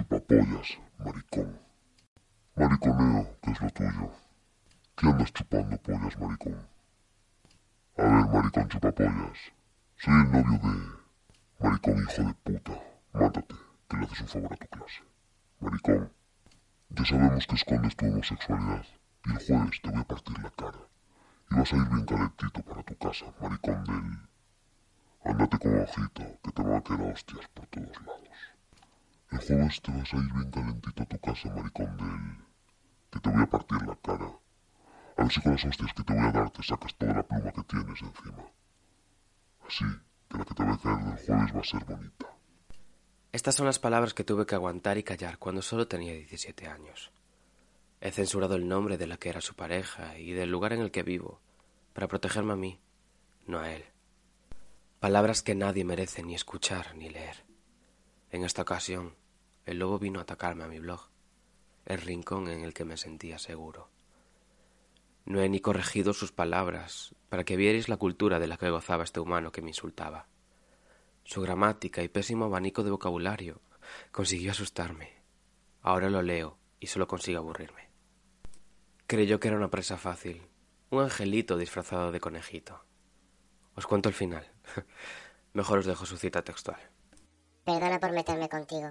Chupapollas, maricón. Mariconeo, ¿qué es lo tuyo? ¿Qué andas chupando pollas, maricón? A ver, maricón chupapollas. Soy el novio de... Maricón, hijo de puta. Mátate, que le haces un favor a tu clase. Maricón, ya sabemos que escondes tu homosexualidad y el jueves te voy a partir la cara. Y vas a ir bien calentito para tu casa, maricón del... Andate con ojito, que te van a quedar hostias por todos lados. El jueves te vas a ir bien calentito a tu casa, maricón del... Que te voy a partir la cara. A ver si con las hostias que te voy a dar te sacas toda la pluma que tienes encima. Así que la que te va a caer del jueves va a ser bonita. Estas son las palabras que tuve que aguantar y callar cuando solo tenía 17 años. He censurado el nombre de la que era su pareja y del lugar en el que vivo, para protegerme a mí, no a él. Palabras que nadie merece ni escuchar ni leer. En esta ocasión, el lobo vino a atacarme a mi blog, el rincón en el que me sentía seguro. No he ni corregido sus palabras para que vierais la cultura de la que gozaba este humano que me insultaba. Su gramática y pésimo abanico de vocabulario consiguió asustarme. Ahora lo leo y solo consigo aburrirme. Creyó que era una presa fácil, un angelito disfrazado de conejito. Os cuento el final. Mejor os dejo su cita textual. Perdona por meterme contigo.